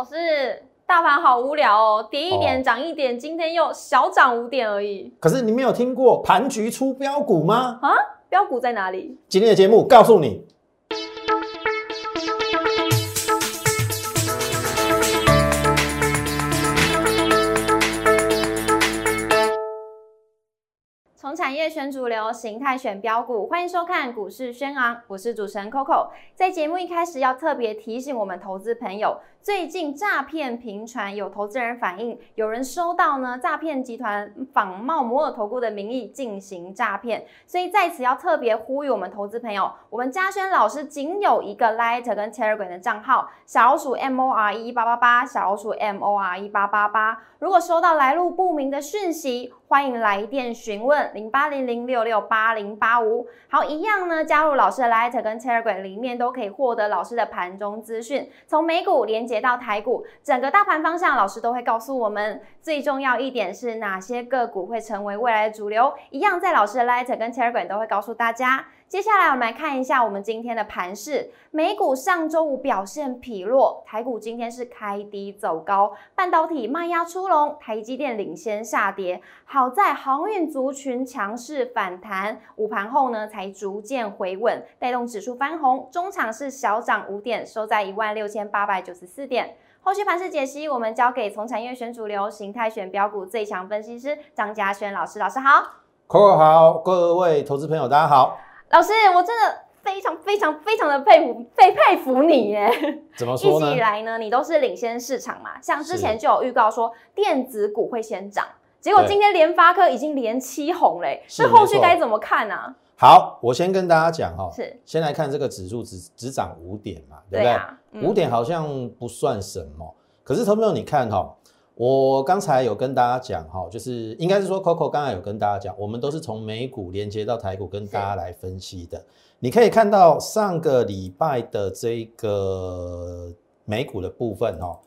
老师，大盘好无聊哦，跌一点涨一点，今天又小涨五点而已可是你没有听过盘局出标股吗？啊！标股在哪里？今天的节目告诉你。从产业选主流，形态选标股，欢迎收看股市轩昂，我是主持人 Coco。在节目一开始要特别提醒我们投资朋友，最近诈骗频传，有投资人反映，有人收到呢诈骗集团仿冒摩尔投顾的名义进行诈骗，所以在此要特别呼吁我们投资朋友，我们嘉轩老师仅有一个 Light 跟 Telegram 的账号，小老鼠 M O R 一八八八，小老鼠 M O R 一八八八。如果收到来路不明的讯息，欢迎来电询问零八零零六六八零八五。好，一样呢，加入老师的 Light 跟 Telegram 里面都可以获得老师的盘中资讯，从美股连接到台股，整个大盘方向老师都会告诉我们。最重要一点是哪些个股会成为未来的主流，一样在老师的 Light 跟 Telegram 都会告诉大家。接下来我们来看一下我们今天的盘势。美股上周五表现疲弱，台股今天是开低走高，半导体卖压出笼，台积电领先下跌。好在航运族群强势反弹，午盘后呢才逐渐回稳，带动指数翻红，中场是小涨五点，收在一万六千八百九十四点。后续盘势解析，我们交给从产业选主流、形态选标股最强分析师张嘉轩老师。老师好。Coco 好，各位投资朋友大家好。老师，我真的非常非常非常的佩服佩佩服你耶！怎么说呢一直以？来呢，你都是领先市场嘛，像之前就有预告说电子股会先涨，结果今天联发科已经连七红嘞，是这后续该怎么看呢、啊？好，我先跟大家讲哈、是先来看这个指数只只涨五点嘛，对不对？对啊嗯五、点好像不算什么，可是投朋友你看哈、我刚才有跟大家讲哈，就是应该是说 Coco 刚才有跟大家讲，我们都是从美股连接到台股跟大家来分析的。你可以看到上个礼拜的这个美股的部分哈，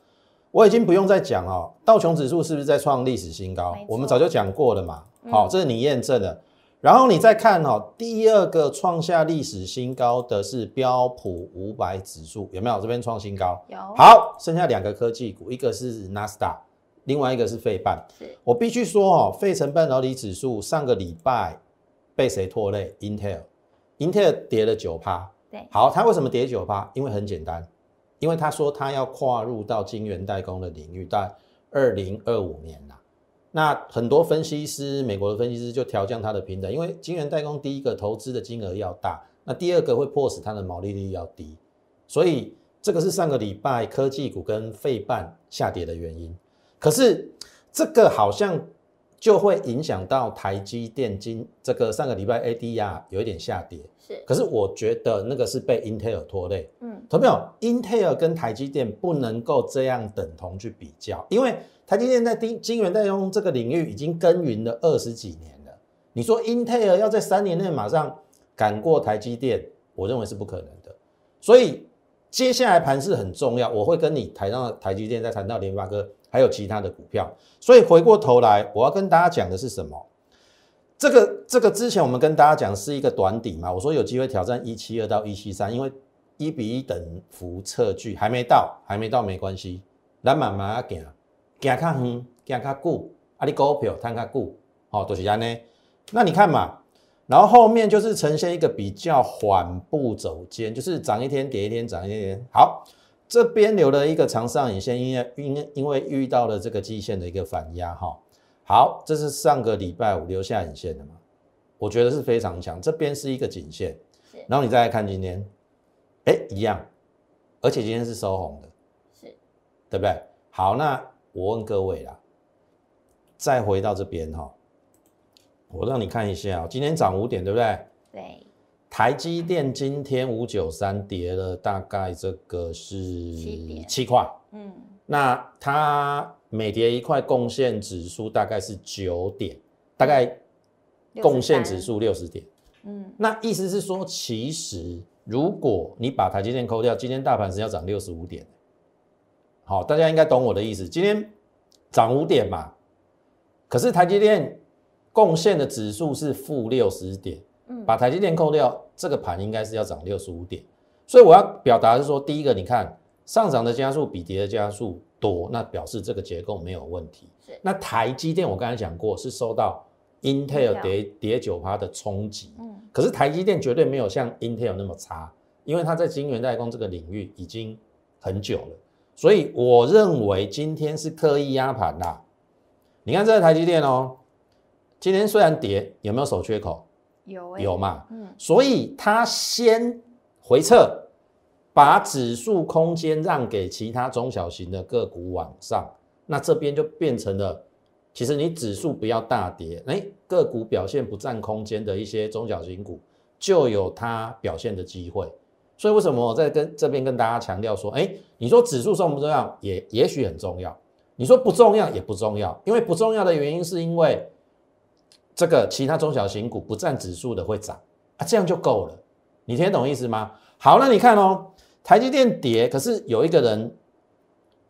我已经不用再讲哦，道琼指数是不是在创历史新高？我们早就讲过了嘛，嗯好、这是你验证的。然后你再看哦，第二个创下历史新高的是标普五百指数，有没有？这边创新高。有好，剩下两个科技股，一个是 s d a 另外一个是费半。是我必须说哦，费城半导体指数上个礼拜被谁拖累？Intel，Intel 跌了九趴。对好，它为什么跌九趴？因为很简单，因为他说他要跨入到晶圆代工的领域，在二零二五年啦。那很多分析师，美国的分析师就调降它的平等，因为晶圆代工第一个投资的金额要大，那第二个会迫使它的毛利率要低，所以这个是上个礼拜科技股跟费半下跌的原因。可是这个好像就会影响到台积电今这个上个礼拜 ADR 有一点下跌，是，可是我觉得那个是被 Intel 拖累。嗯，同没有？Intel 跟台积电不能够这样等同去比较，因为台积电在晶晶圆代工这个领域已经耕耘了二十几年了。你说 Intel 要在三年内马上赶过台积电，我认为是不可能的。所以接下来盘势很重要，我会跟你谈到台积电，再谈到联发科，还有其他的股票。所以回过头来，我要跟大家讲的是什么？这个这个之前我们跟大家讲是一个短底嘛，我说有机会挑战一七二到一七三，因为一比一等幅测距还没到，还没到没关系，咱慢慢啊行，行较远，行较久，啊你股票摊较久，哦，都、就是安尼。那你看嘛，然后后面就是呈现一个比较缓步走坚，就是涨一天跌一天，涨一天跌一天。好，这边留了一个长上影线，因为因因为遇到了这个季线的一个反压哈。好，这是上个礼拜五留下影线的嘛，我觉得是非常强。这边是一个颈线，然后你再来看今天，哎，一样，而且今天是收红的，是，对不对？好，那我问各位啦，再回到这边哈，我让你看一下哦，今天涨五点，对不对？对，台积电今天五九三跌了大概这个是七块，嗯，那它每跌一块贡献指数大概是九点，大概贡献指数六十点。嗯，那意思是说，其实如果你把台积电扣掉，今天大盘是要涨六十五点。好，大家应该懂我的意思。今天涨五点嘛，可是台积电贡献的指数是负六十点，嗯。把台积电扣掉，这个盘应该是要涨六十五点。所以我要表达的是说，第一个，你看上涨的加速比跌的加速多，那表示这个结构没有问题。那台积电我刚才讲过是受到 Intel 跌跌九趴的冲击，嗯，可是台积电绝对没有像 Intel 那么差，因为它在晶圆代工这个领域已经很久了，所以我认为今天是刻意压盘啦。你看这个台积电哦，今天虽然跌，有没有守缺口？有欸有嘛？嗯，所以它先回撤，把指数空间让给其他中小型的个股往上，那这边就变成了，其实你指数不要大跌，哎，个股表现不占空间的一些中小型股就有它表现的机会。所以为什么我在跟这边跟大家强调说，哎，你说指数重不重要？也也许很重要。你说不重要也不重要，因为不重要的原因是因为这个其他中小型股不占指数的会涨啊，这样就够了。你听得懂意思吗？好，那你看哦，台积电跌，可是有一个人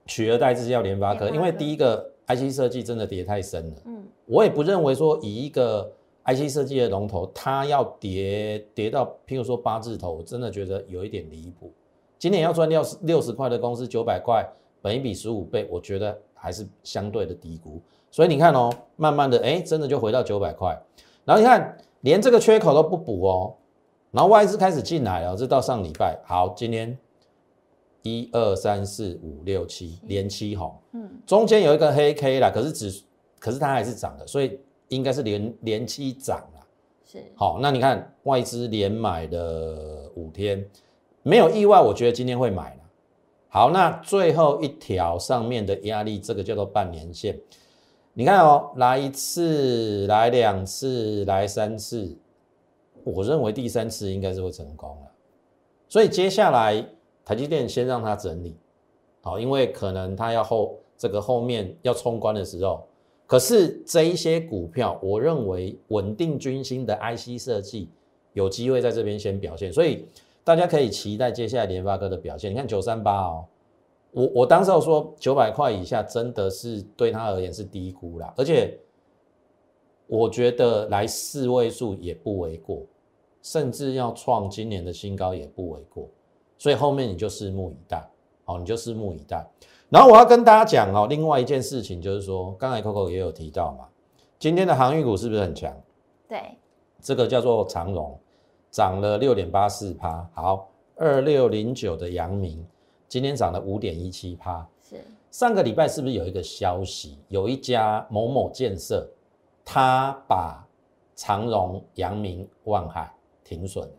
取而代之叫联发科，联发科因为第一个 IC 设计真的跌太深了。嗯，我也不认为说以一个 IC 设计的龙头，它要跌跌到譬如说八字头，我真的觉得有一点离谱。今年要赚六十六十块的公司，九百块，本一比十五倍，我觉得还是相对的低估。所以你看哦，慢慢的，哎，真的就回到九百块。然后你看，连这个缺口都不补哦，然后外资开始进来了，这到上礼拜，好，今天一二三四五六七连七红，嗯，中间有一个黑 K 啦，可是指，可是它还是涨的，所以应该是连连七涨啦。是，好，那你看外资连买了五天，没有意外，我觉得今天会买了。好，那最后一条上面的压力，这个叫做半年线。你看哦，来一次，来两次，来三次，我认为第三次应该是会成功了。所以接下来台积电先让它整理，好，因为可能它要后这个后面要冲关的时候，可是这一些股票，我认为稳定军心的 IC 设计有机会在这边先表现，所以大家可以期待接下来联发科的表现。你看九三八哦，我我当时有说九百块以下真的是对他而言是低估啦，而且我觉得来四位数也不为过，甚至要创今年的新高也不为过，所以后面你就拭目以待，好，你就拭目以待。然后我要跟大家讲哦，另外一件事情就是说，刚才 Coco 也有提到嘛，今天的航运股是不是很强？对，这个叫做长荣，涨了六点八四趴。好，二六零九的阳明今天涨了五点一七趴。是，上个礼拜是不是有一个消息，有一家某某建设，他把长荣、阳明、万海停损了。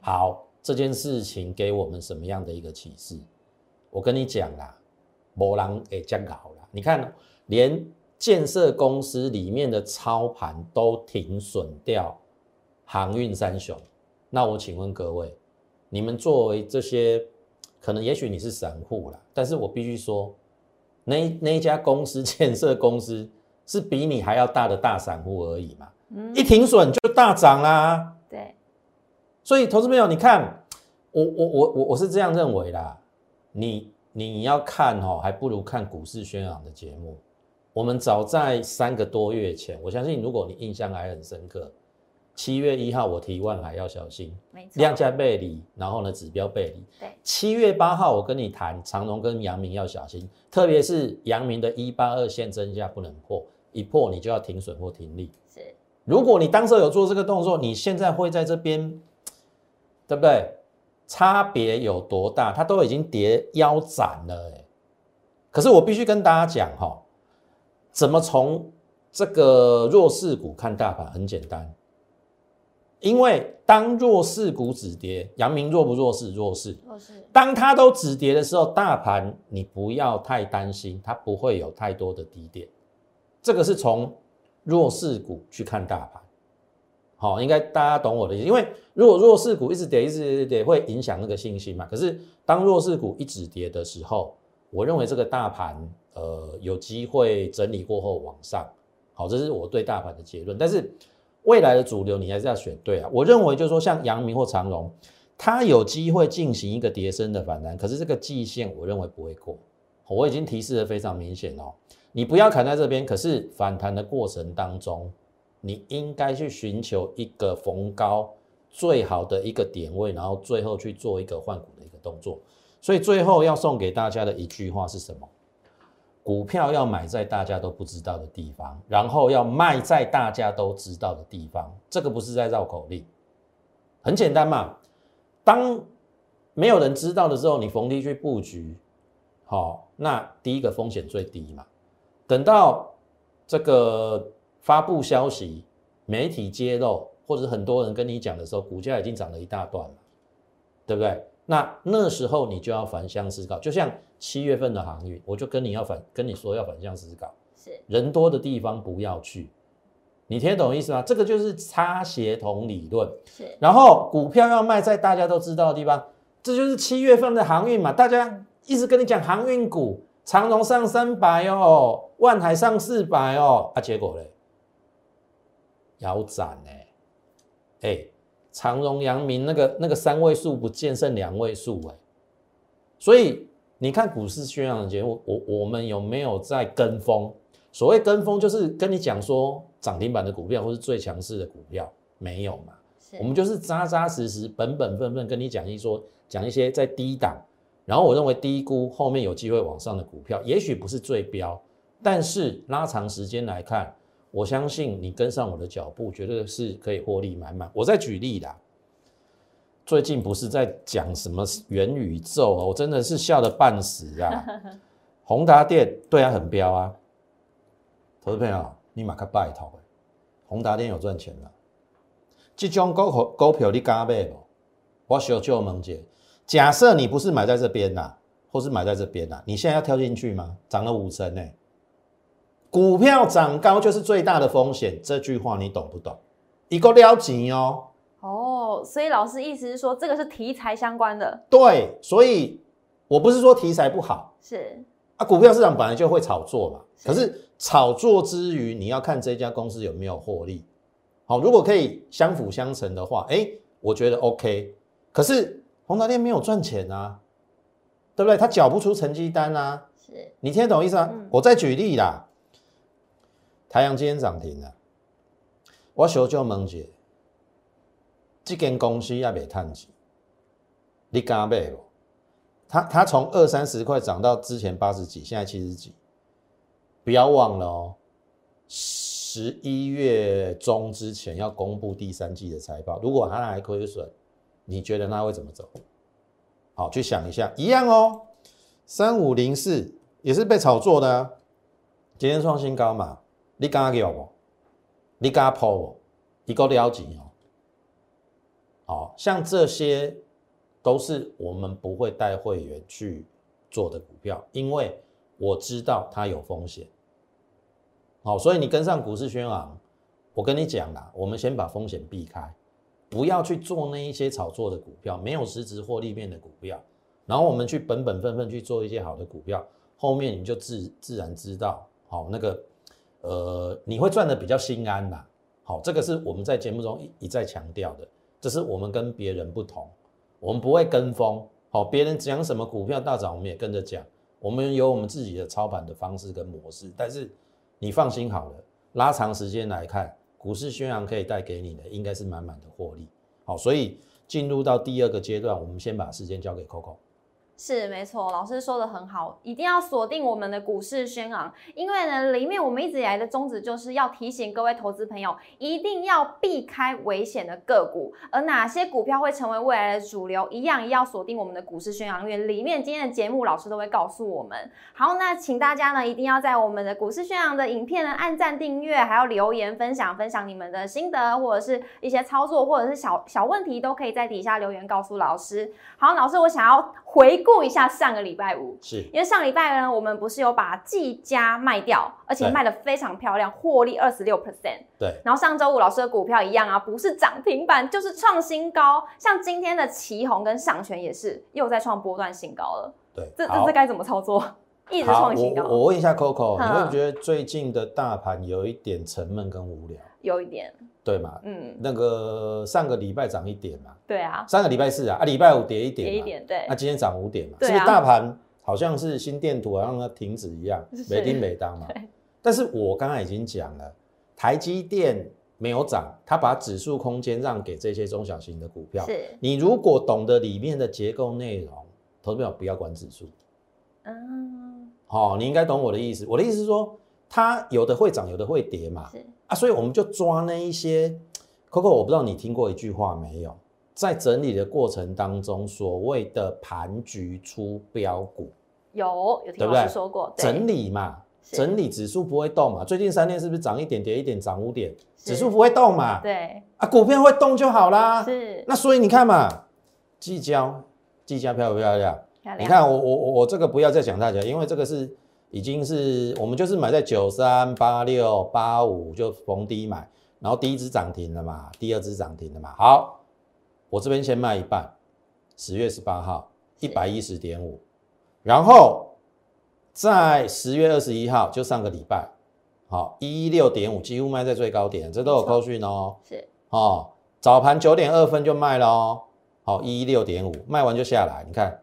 好，这件事情给我们什么样的一个启示？我跟你讲啦，没人会这样搞了。你看，连建设公司里面的操盘都停损掉航运三雄，那我请问各位，你们作为这些，可能也许你是散户啦，但是我必须说，那那一家公司 建设公司是比你还要大的大散户而已嘛，嗯一停损就大涨啦。对，所以，投资朋友，你看，我我我我我是这样认为啦。你你要看哦，还不如看股市宣扬的节目。我们早在三个多月前，我相信如果你印象还很深刻，七月一号我提万海要小心量价背离，然后呢指标背离。对，七月八号我跟你谈长荣跟阳明要小心，特别是阳明的一八二线增加不能破，一破你就要停损或停利。是，如果你当时有做这个动作，你现在会在这边，对不对？差别有多大？它都已经跌腰斩了，哎。可是我必须跟大家讲哈，怎么从这个弱势股看大盘很简单，因为当弱势股止跌，阳明弱不弱势？弱势。弱势当它都止跌的时候，大盘你不要太担心，它不会有太多的低点。这个是从弱势股去看大盘，好，应该大家懂我的意思。因为如果弱势股一直跌，一直跌，跌，会影响那个信心嘛。可是当弱势股一直跌的时候，我认为这个大盘呃有机会整理过后往上，好，这是我对大盘的结论。但是未来的主流你还是要选对啊。我认为就是说像阳明或长荣。它有机会进行一个跌升的反弹，可是这个季线我认为不会过。我已经提示的非常明显哦，你不要砍在这边。可是反弹的过程当中，你应该去寻求一个逢高最好的一个点位，然后最后去做一个换股的一个动作。所以最后要送给大家的一句话是什么？股票要买在大家都不知道的地方，然后要卖在大家都知道的地方。这个不是在绕口令，很简单嘛。当没有人知道的时候，你逢低去布局，好，那第一个风险最低嘛。等到这个发布消息、媒体揭露，或者很多人跟你讲的时候，股价已经涨了一大段了，对不对？那那时候你就要反向思考，就像七月份的航运，我就跟你要反跟你说要反向思考，是人多的地方不要去，你听得懂意思吗？这个就是差协同理论。是，然后股票要卖在大家都知道的地方，这就是七月份的航运嘛。大家一直跟你讲航运股，长荣上三百哦，万海上四百哦，啊，结果嘞，腰斩呢，哎。长荣、阳明那个那个三位数不见剩两位数哎，所以你看股市宣扬的节目，我我们有没有在跟风？所谓跟风，就是跟你讲说涨停板的股票或是最强势的股票没有嘛？我们就是扎扎实实、本本分分跟你讲一说，讲一些在低档，然后我认为低估后面有机会往上的股票，也许不是最标，但是拉长时间来看。我相信你跟上我的脚步，绝对是可以获利满满。我再举例啦，最近不是在讲什么元宇宙哦，我真的是笑得半死啊。宏达电对啊，很彪啊。投资朋友，你马克拜托，宏达电有赚钱了。这种股股票你敢买不？我小舅问姐，假设你不是买在这边呐，或是买在这边呐，你现在要跳进去吗？涨了五成呢。股票涨高就是最大的风险，这句话你懂不懂？一个了解哦。哦，所以老师意思是说，这个是题材相关的。对，所以我不是说题材不好，是啊，股票市场本来就会炒作嘛。可是炒作之余，你要看这家公司有没有获利。好，如果可以相辅相成的话，哎，我觉得 OK。可是宏达电没有赚钱啊，对不对？他缴不出成绩单啊。是你听得懂意思啊？我再举例啦。太阳今天涨停了，我求救萌姐，这间公司也未赚钱，你敢买不？它它从二三十块涨到之前八十几，现在七十几，不要忘了哦，十一月中之前要公布第三季的财报，如果它还亏损，你觉得那会怎么走？好，去想一下，一样哦，三五零四也是被炒作的，今天创新高嘛。你敢叫不？你敢抛不？一个了解哦。好像这些都是我们不会带会员去做的股票，因为我知道它有风险。好，所以你跟上股市宣昂，我跟你讲啦，我们先把风险避开，不要去做那一些炒作的股票，没有实质获利面的股票。然后我们去本本分分去做一些好的股票，后面你就自自然知道，好那个。呃，你会赚的比较心安啦。好，这个是我们在节目中一一再强调的，只是我们跟别人不同，我们不会跟风。好，别人讲什么股票大涨，我们也跟着讲。我们有我们自己的操盘的方式跟模式。但是你放心好了，拉长时间来看，股市宣扬可以带给你的应该是满满的获利。好，所以进入到第二个阶段，我们先把时间交给 Coco。是没错，老师说的很好，一定要锁定我们的股市宣昂，因为呢，里面我们一直以来的宗旨就是要提醒各位投资朋友，一定要避开危险的个股，而哪些股票会成为未来的主流，一样要锁定我们的股市宣扬，因为里面今天的节目老师都会告诉我们。好，那请大家呢一定要在我们的股市宣扬的影片呢按赞订阅，还要留言分享分享你们的心得，或者是一些操作，或者是小小问题，都可以在底下留言告诉老师。好，老师，我想要回。过一下上个礼拜五，是因为上礼拜呢，我们不是有把技嘉卖掉，而且卖的非常漂亮，获利二十六 percent。对，然后上周五老师的股票一样啊，不是涨停板就是创新高，像今天的旗宏跟上权也是又在创波段新高了。对，这这这该怎么操作？一直创新高。我我问一下 Coco，你会不会觉得最近的大盘有一点沉闷跟无聊？有一点。对嘛，嗯，那个上个礼拜涨一点嘛，对啊，上个礼拜四啊，啊礼拜五跌一点，跌一点，对，那今天涨五点嘛，是不是大盘好像是心电图让它停止一样，每丁每当嘛。但是我刚刚已经讲了，台积电没有涨，它把指数空间让给这些中小型的股票。是，你如果懂得里面的结构内容，投资者不要管指数。嗯，哦，你应该懂我的意思。我的意思是说，它有的会涨，有的会跌嘛。是啊，所以我们就抓那一些。Coco，我不知道你听过一句话没有？在整理的过程当中，所谓的盘局出标股，有有听老师说过，对整理嘛，整理指数不会动嘛。最近三天是不是涨一点跌一点，涨五点，指数不会动嘛？对啊，股票会动就好啦。是那所以你看嘛，季交，季交漂不漂亮？漂亮你看我我我我这个不要再讲大家，因为这个是已经是我们就是买在九三八六八五就逢低买，然后第一只涨停了嘛，第二只涨停了嘛。好，我这边先卖一半，十月十八号一百一十点五，然后在十月二十一号就上个礼拜，好一一六点五几乎卖在最高点，这都有扣讯哦。是哦，早盘九点二分就卖了哦，好一一六点五，卖完就下来，你看，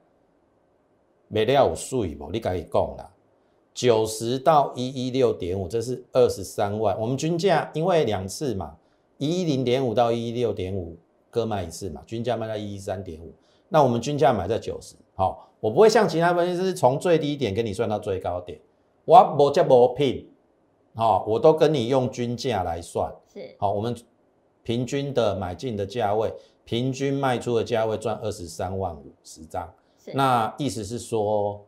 没料有税不？你赶紧讲啦，九十到一一六点五，这是二十三万。我们均价因为两次嘛，一一零点五到一一六点五各卖一次嘛，均价卖在一一三点五，那我们均价买在九十，好，我不会像其他分析师从最低点跟你算到最高点，我无这无拼，好，我都跟你用均价来算。是好，我们平均的买进的价位，平均卖出的价位赚二十三万五十张。是那意思是说，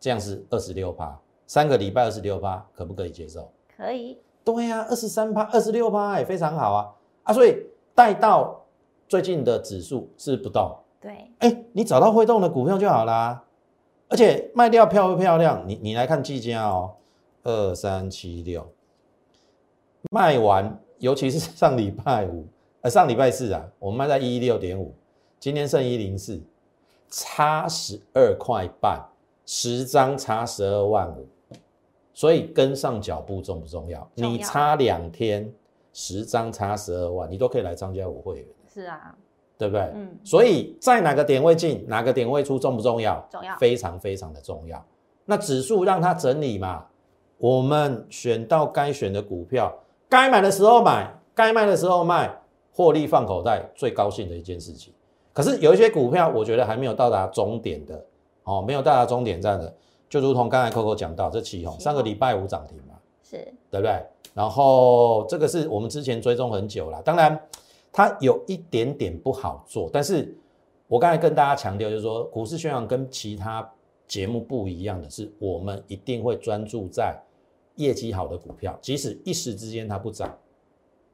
这样是二十六趴，三个礼拜二十六趴，可不可以接受？可以对呀、二十三趴、二十六趴也非常好啊啊！所以带到最近的指数是不动，对哎，你找到会动的股票就好啦。而且卖掉漂不漂亮？你你来看技嘉哦，二三七六，卖完，尤其是上礼拜五，呃上礼拜四啊，我们卖在一六点五，今天剩一零四，差十二块半，十张差十二万五，所以跟上脚步重不重要？重要你差两天，十张差十二万，你都可以来参加我会员。是啊，对不对？嗯所以在哪个点位进，哪个点位出重不重要？重要非常非常的重要。那指数让它整理嘛，我们选到该选的股票，该买的时候买，该卖的时候卖，获利放口袋，最高兴的一件事情。可是有一些股票，我觉得还没有到达终点的，哦，没有到达终点站的，就如同刚才 Coco 讲到，这旗红上个礼拜五涨停嘛，是对不对？然后这个是我们之前追踪很久了，当然它有一点点不好做，但是我刚才跟大家强调，就是说股市宣扬跟其他节目不一样的是，我们一定会专注在业绩好的股票，即使一时之间它不涨，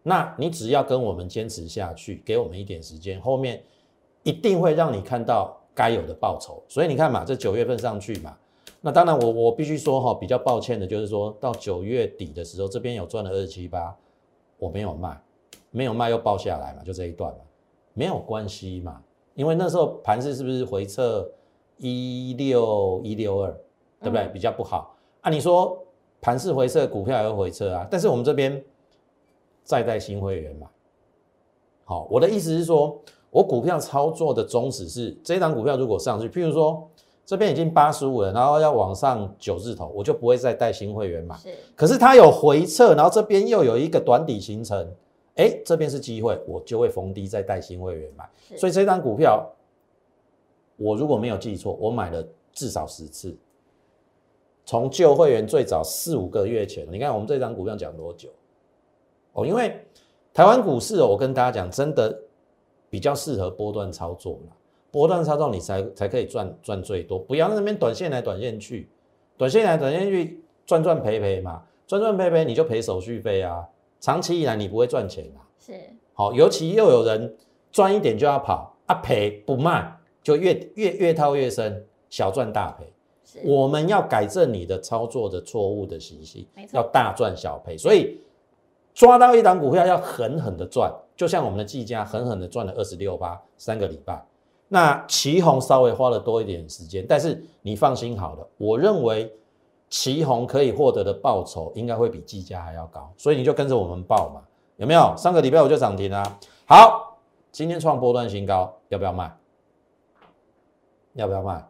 那你只要跟我们坚持下去，给我们一点时间，后面一定会让你看到该有的报酬。所以你看嘛，这九月份上去嘛，那当然我我必须说哈，比较抱歉的就是说到九月底的时候，这边有赚了二十七八，我没有卖，没有卖又报下来嘛，就这一段嘛，没有关系嘛，因为那时候盘势是不是回撤一六一六二，对不对？嗯比较不好。啊你说盘势回撤，股票也会回撤啊，但是我们这边再带新会员嘛。好，我的意思是说，我股票操作的宗旨是，这一档股票如果上去，譬如说这边已经八十五了，然后要往上九字头，我就不会再带新会员买。是可是它有回撤，然后这边又有一个短底形成，哎，这边是机会，我就会逢低再带新会员买。所以这张股票，我如果没有记错，我买了至少十次。从旧会员最早四五个月前，你看我们这张股票讲多久？哦，因为台湾股市哦，我跟大家讲，真的比较适合波段操作啦。波段操作你才才可以赚赚最多，不要那边短线来短线去，短线来短线去赚赚赔赔嘛，赚赚赔赔你就赔手续费啊。长期以来你不会赚钱啊。是好，尤其又有人赚一点就要跑啊，赔不卖就越越越套越深，小赚大赔。是我们要改正你的操作的错误的习性没，错要大赚小赔。所以抓到一档股票要狠狠的赚，就像我们的技嘉狠狠的赚了二十六八三个礼拜。那旗红稍微花了多一点时间，但是你放心好了，我认为旗红可以获得的报酬应该会比技嘉还要高，所以你就跟着我们报嘛，有没有？上个礼拜我就涨停啦、好，今天创波段新高，要不要卖？要不要卖？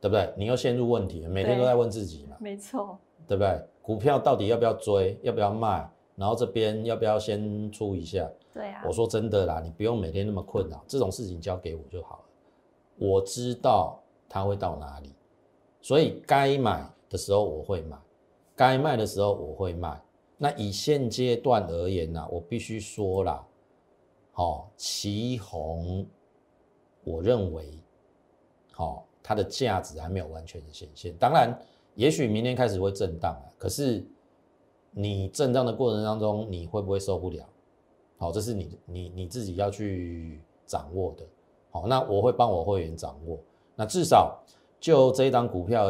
对不对？你又陷入问题了，每天都在问自己嘛，没错对不对？股票到底要不要追？要不要卖？然后这边要不要先出一下？对啊我说真的啦，你不用每天那么困扰，这种事情交给我就好了。我知道它会到哪里，所以该买的时候我会买，该卖的时候我会卖。那以现阶段而言呢，我必须说啦，好，旗红，我认为，好，它的价值还没有完全的显现。当然，也许明天开始会震荡啊，可是你震荡的过程当中，你会不会受不了？好，这是你你你自己要去掌握的。好，那我会帮我会员掌握。那至少就这一档股票，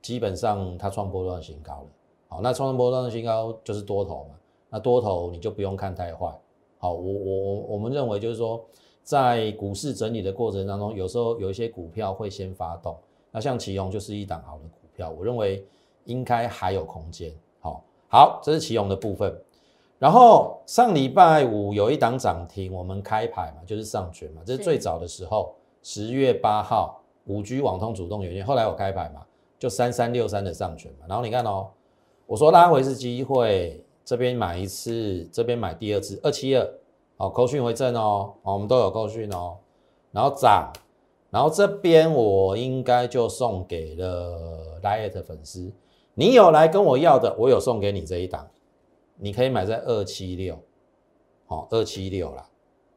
基本上它创波段新高了。好，那创波段新高就是多头嘛。那多头你就不用看太坏。好，我我我我们认为就是说，在股市整理的过程当中，有时候有一些股票会先发动。那像奇宏就是一档好的股票，我认为应该还有空间。好，好，这是奇宏的部分。然后上礼拜五有一档涨停，我们开牌嘛，就是上权嘛，这是最早的时候。十月八号，五 G 网通主动元件，后来我开牌嘛，就三三六三的上权嘛。然后你看哦，我说拉回是机会，这边买一次，这边买第二次，二七二，好，扣讯回正哦，我们都有扣讯哦。然后涨，然后这边我应该就送给了 Light 粉丝，你有来跟我要的，我有送给你这一档，你可以买在二七六，好，二七六啦，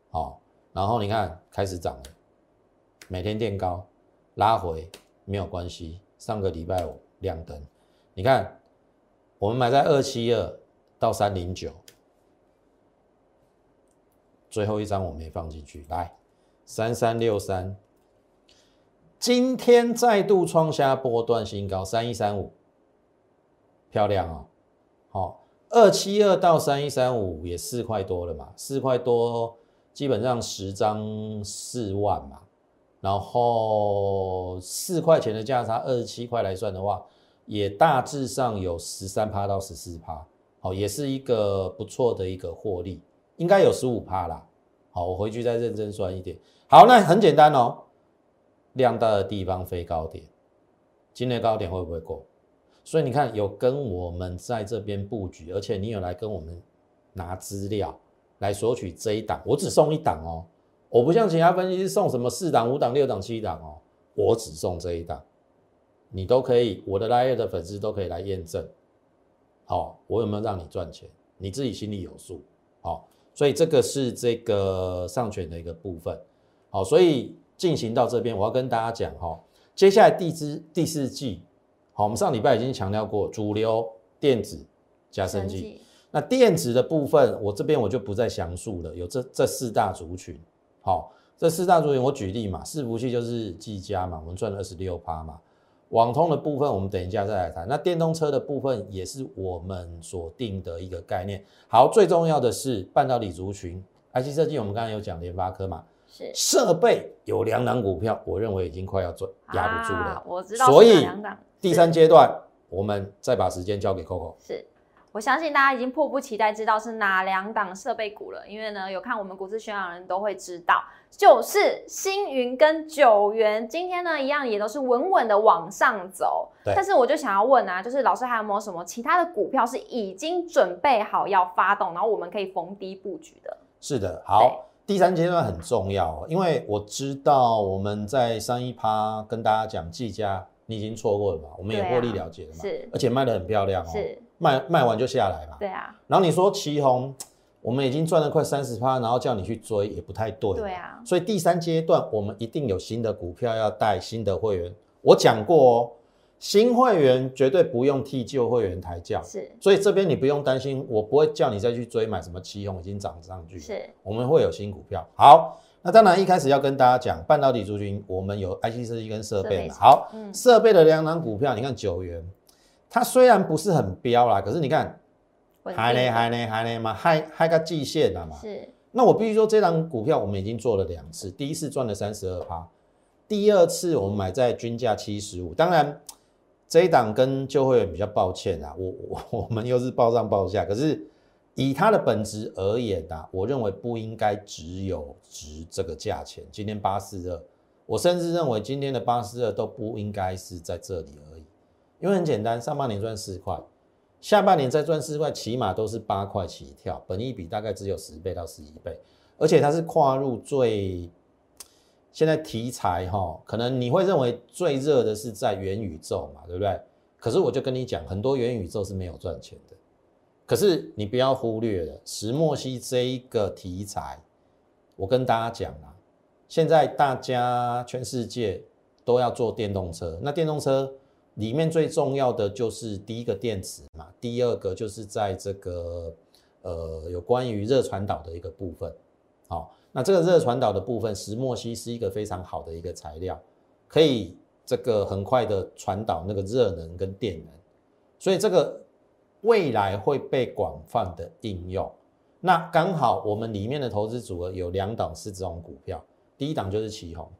好，然后你看开始涨了。每天垫高，拉回没有关系。上个礼拜五亮灯，你看我们买在二七二到三零九，最后一张我没放进去。来三三六三，今天再度创下波段新高，三一三五，漂亮哦。二七二到三一三五也四块多了嘛，四块多基本上十张四万嘛。然后四块钱的价差，二十七块来算的话，也大致上有十三趴到十四趴，好，也是一个不错的一个获利，应该有十五趴啦。好，我回去再认真算一点。好，那很简单哦，量大的地方飞高点，今天高点会不会过？所以你看，有跟我们在这边布局，而且你有来跟我们拿资料来索取这一档，我只送一档哦。我不像其他分析师送什么四档、五档、六档、七档哦，我只送这一档，你都可以，我的拉页的粉丝都可以来验证。好，我有没有让你赚钱？你自己心里有数。好，所以这个是这个上权的一个部分。好，所以进行到这边，我要跟大家讲哈，接下来第支第四季，好，我们上礼拜已经强调过，主流电子加升级。那电子的部分，我这边我就不再详述了，有这这四大族群。好，这四大族群我举例嘛，伺服器就是技嘉嘛，我们赚了二十六趴嘛。网通的部分我们等一下再来谈。那电动车的部分也是我们所定的一个概念。好，最重要的是半导体族群，IC 设计我们刚才有讲联发科嘛，是设备有两档股票，我认为已经快要赚压不住了。我知道，所以第三阶段我们再把时间交给 Coco。是。我相信大家已经迫不及待知道是哪两档设备股了，因为呢，有看我们股市宣扬人都会知道，就是星云跟九元，今天呢一样也都是稳稳的往上走。但是我就想要问啊，就是老师还有没有什么其他的股票是已经准备好要发动，然后我们可以逢低布局的？是的，好，第三阶段很重要，因为我知道我们在上一趴跟大家讲技嘉，你已经错过了嘛，我们也获利了结了嘛，是，而且卖的很漂亮哦。是。卖卖完就下来嘛。对啊。然后你说旗红，我们已经赚了快三十趴，然后叫你去追也不太对。对啊。所以第三阶段我们一定有新的股票要带新的会员。我讲过哦，新会员绝对不用替旧会员抬轿。是。所以这边你不用担心，我不会叫你再去追买什么旗红已经涨上去。是。我们会有新股票。好，那当然一开始要跟大家讲半导体族群，我们有 IC 设计跟设备嘛。好，设备的两档股票，你看九元。它虽然不是很标啦，可是你看，还呢还呢还呢嘛，还还个季线的嘛。是。那我必须说，这张股票我们已经做了两次，第一次赚了三十二趴，第二次我们买在均价七十五。当然，这一档跟旧会员比较抱歉啊，我我我们又是报上报下，可是以它的本质而言呐，我认为不应该只有值这个价钱。今天八四二，我甚至认为今天的八四二都不应该是在这里而已。因为很简单，上半年赚四块，下半年再赚四块，起码都是八块起跳，本益比大概只有十倍到十一倍，而且它是跨入最现在题材哈，可能你会认为最热的是在元宇宙嘛，对不对？可是我就跟你讲，很多元宇宙是没有赚钱的。可是你不要忽略了石墨烯这一个题材，我跟大家讲啊，现在大家全世界都要做电动车，那电动车里面最重要的就是第一个电池嘛，第二个就是在这个呃有关于热传导的一个部分。好，那这个热传导的部分，石墨烯是一个非常好的一个材料，可以这个很快的传导那个热能跟电能，所以这个。未来会被广泛的应用，那刚好我们里面的投资组合有两档是这种股票，第一档就是旗宏，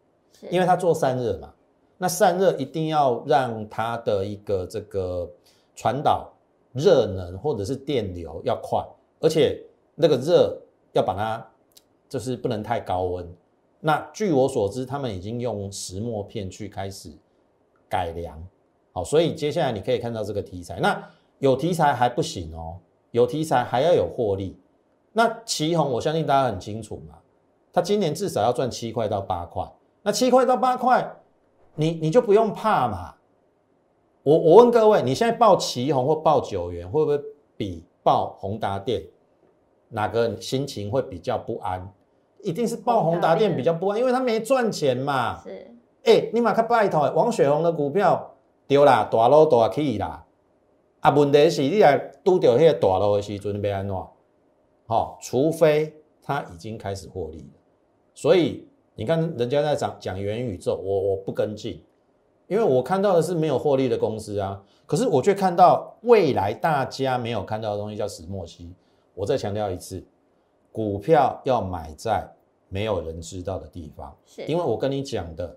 因为它做散热嘛，那散热一定要让它的一个这个传导热能或者是电流要快，而且那个热要把它就是不能太高温。那据我所知，他们已经用石墨片去开始改良，好，所以接下来你可以看到这个题材，那。有题材还不行哦，有题材还要有获利。那旗宏，我相信大家很清楚嘛，它今年至少要赚七块到八块。那七块到八块，你你就不用怕嘛。我我问各位，你现在报旗宏或报九元，会不会比报宏达电哪个心情会比较不安？一定是报宏达电比较不安，因为它没赚钱嘛。是。哎，你马克拜托，王雪红的股票丢啦，大路大去啦。啊，问题是你来拄到迄个大路的时阵要安怎？好，除非他已经开始获利了。所以你看人家在讲讲元宇宙，我我不跟进，因为我看到的是没有获利的公司啊。可是我却看到未来大家没有看到的东西叫石墨烯。我再强调一次，股票要买在没有人知道的地方，是因为我跟你讲的，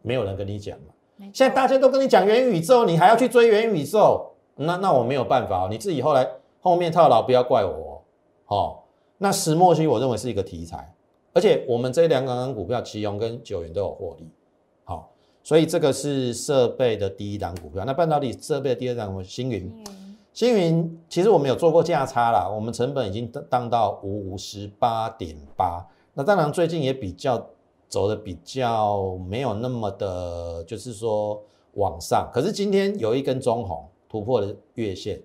没有人跟你讲嘛。现在大家都跟你讲元宇宙，你还要去追元宇宙？那那我没有办法哦，你自己后来后面套牢，不要怪我哦。那石墨烯我认为是一个题材，而且我们这两档股票，奇宏跟九元都有获利，好，所以这个是设备的第一档股票。那半导体设备的第二档，星云，星云其实我们有做过价差啦，我们成本已经当到五十八点八。那当然最近也比较走的比较没有那么的，就是说往上，可是今天有一根中红。突破了月线，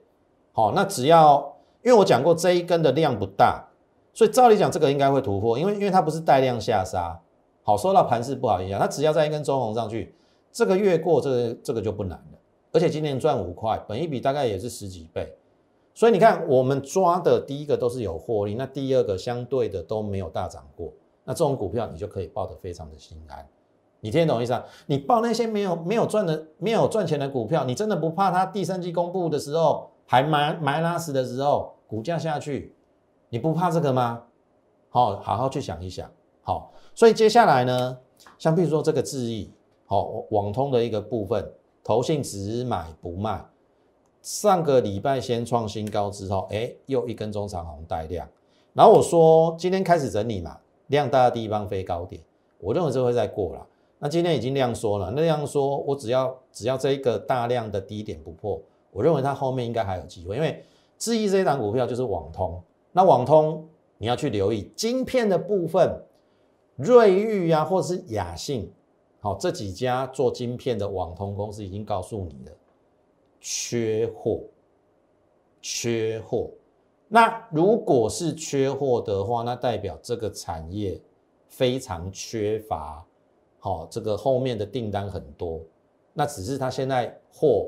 好，那只要因为我讲过这一根的量不大，所以照理讲这个应该会突破，因为因为它不是带量下杀，好，受到盘势不好影响，它只要在一根中红上去，这个越过这个这个就不难了，而且今年赚五块，本一比大概也是十几倍，所以你看我们抓的第一个都是有获利，那第二个相对的都没有大涨过，那这种股票你就可以抱得非常的心安。你听得懂意思啊？你报那些没有没有赚的、没有赚钱的股票，你真的不怕它第三季公布的时候还埋埋拉死的时候股价下去，你不怕这个吗？好，好好去想一想。好，所以接下来呢，像比如说这个智易，好，网通的一个部分，投信只买不卖，上个礼拜先创新高之后，哎，又一根中长红带量，然后我说今天开始整理嘛，量大的地方飞高点，我认为这会再过了。那今天已经量缩了，那样说，我只要只要这一个大量的低点不破，我认为它后面应该还有机会，因为智易这一档股票就是网通，那网通你要去留意晶片的部分，瑞昱呀，或者是雅信，好这几家做晶片的网通公司已经告诉你了，缺货，缺货。那如果是缺货的话，那代表这个产业非常缺乏。好，这个后面的订单很多，那只是它现在货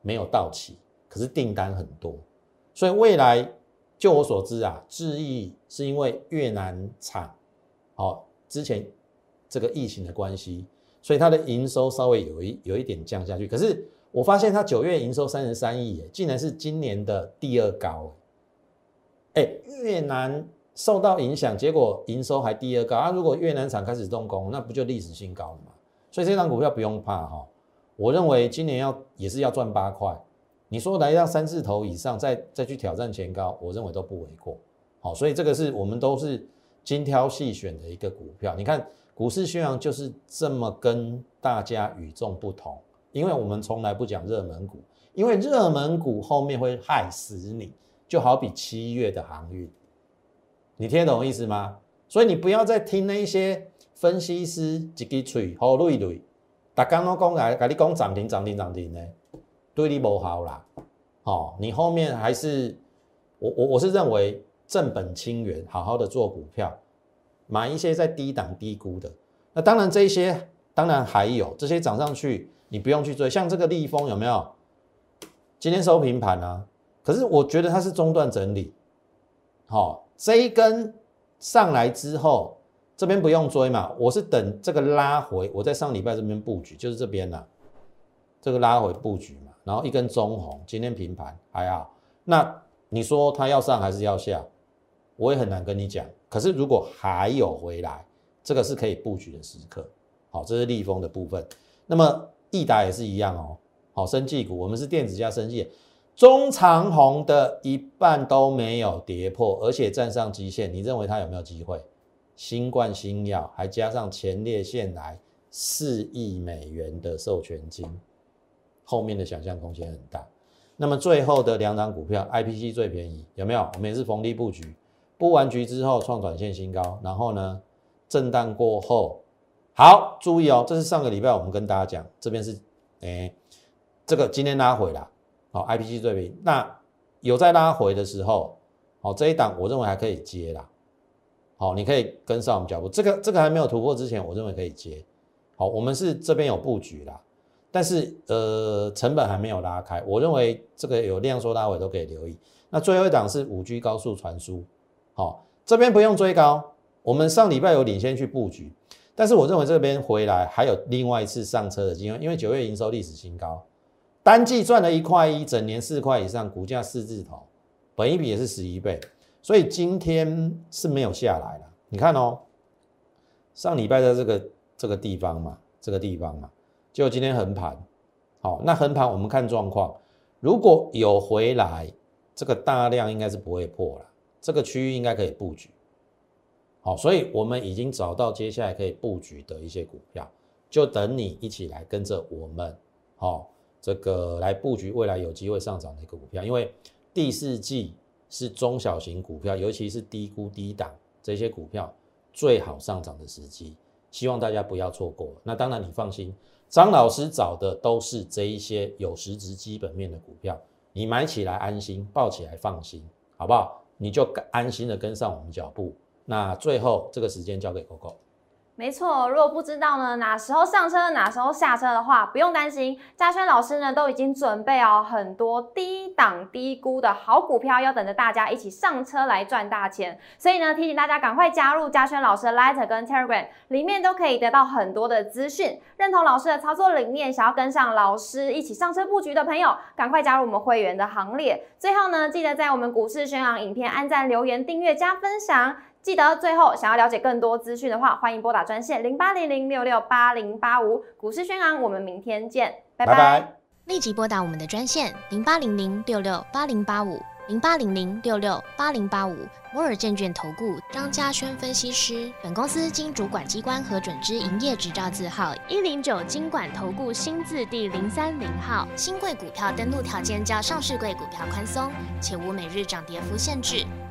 没有到齐，可是订单很多，所以未来就我所知啊，智易是因为越南厂，好之前这个疫情的关系，所以它的营收稍微有一有一点降下去。可是我发现它九月营收三十三亿，竟然是今年的第二高，哎，越南。受到影响，结果营收还第二高啊！如果越南厂开始动工，那不就历史新高了吗？所以这张股票不用怕哈。我认为今年要也是要赚八块，你说来到三字头以上，再再去挑战前高，我认为都不为过。好，所以这个是我们都是精挑细选的一个股票。你看股市宣扬就是这么跟大家与众不同，因为我们从来不讲热门股，因为热门股后面会害死你，就好比七月的航运。你听得懂意思吗？所以你不要再听那一些分析师一支嘴好累累，大家都讲来，跟你讲涨停涨停涨停呢，对你无效啦。哦，你后面还是我我我是认为正本清源，好好的做股票，买一些在低档低估的。那当然这些，当然还有这些涨上去，你不用去追。像这个利丰有没有？今天收平盘啊，可是我觉得它是中段整理。好，这一根上来之后，这边不用追嘛，我是等这个拉回，我在上礼拜这边布局，就是这边呐，这个拉回布局嘛，然后一根中红，今天平盘还好。那你说它要上还是要下？我也很难跟你讲。可是如果还有回来，这个是可以布局的时刻。好，这是利丰的部分。那么益达也是一样哦。好，生技股，我们是电子加生技，中长红的一半都没有跌破，而且站上基线，你认为它有没有机会？新冠新药还加上前列腺癌四亿美元的授权金，后面的想象空间很大。那么最后的两档股票，IPC 最便宜，有没有？我们也是逢低布局，布完局之后创短线新高，然后呢，震荡过后，好注意哦，这是上个礼拜我们跟大家讲，这边是哎。这个今天拉回了，好，IPC 对比，那有在拉回的时候，好，这一档我认为还可以接啦，好，你可以跟上我们脚步，这个这个还没有突破之前，我认为可以接，好，我们是这边有布局啦，但是呃成本还没有拉开，我认为这个有量缩拉回都可以留意。那最后一档是五 G 高速传输，好，这边不用追高，我们上礼拜有领先去布局，但是我认为这边回来还有另外一次上车的机会，因为九月营收历史新高。单季赚了一块一，整年四块以上，股价四字头，本一比也是十一倍，所以今天是没有下来了。你看哦，上礼拜在这个这个地方嘛，这个地方嘛，就今天横盘，好，那横盘我们看状况，如果有回来，这个大量应该是不会破了，这个区域应该可以布局，好，所以我们已经找到接下来可以布局的一些股票，就等你一起来跟着我们，好。这个来布局未来有机会上涨的一个股票，因为第四季是中小型股票，尤其是低估低档这些股票最好上涨的时机，希望大家不要错过。那当然你放心，张老师找的都是这一些有实质基本面的股票，你买起来安心，抱起来放心，好不好？你就安心的跟上我们脚步。那最后这个时间交给 Coco。没错，如果不知道呢哪时候上车哪时候下车的话，不用担心，嘉轩老师呢都已经准备哦很多低档低估的好股票，要等着大家一起上车来赚大钱。所以呢，提醒大家赶快加入嘉轩老师的 Lighter 跟 Telegram，里面都可以得到很多的资讯。认同老师的操作理念，想要跟上老师一起上车布局的朋友，赶快加入我们会员的行列。最后呢，记得在我们股市宣扬影片按赞、留言、订阅、加分享。记得最后想要了解更多资讯的话，欢迎拨打专线零八零零六六八零八五股市宣昂，我们明天见，拜拜。立即拨打我们的专线零八零零六六八零八五零八零零六六八零八五摩尔证券投顾张嘉轩分析师。本公司经主管机关核准之营业执照字号一零九金管投顾新字第零三零号。新贵股票登录条件较上市贵股票宽松，且无每日涨跌幅限制。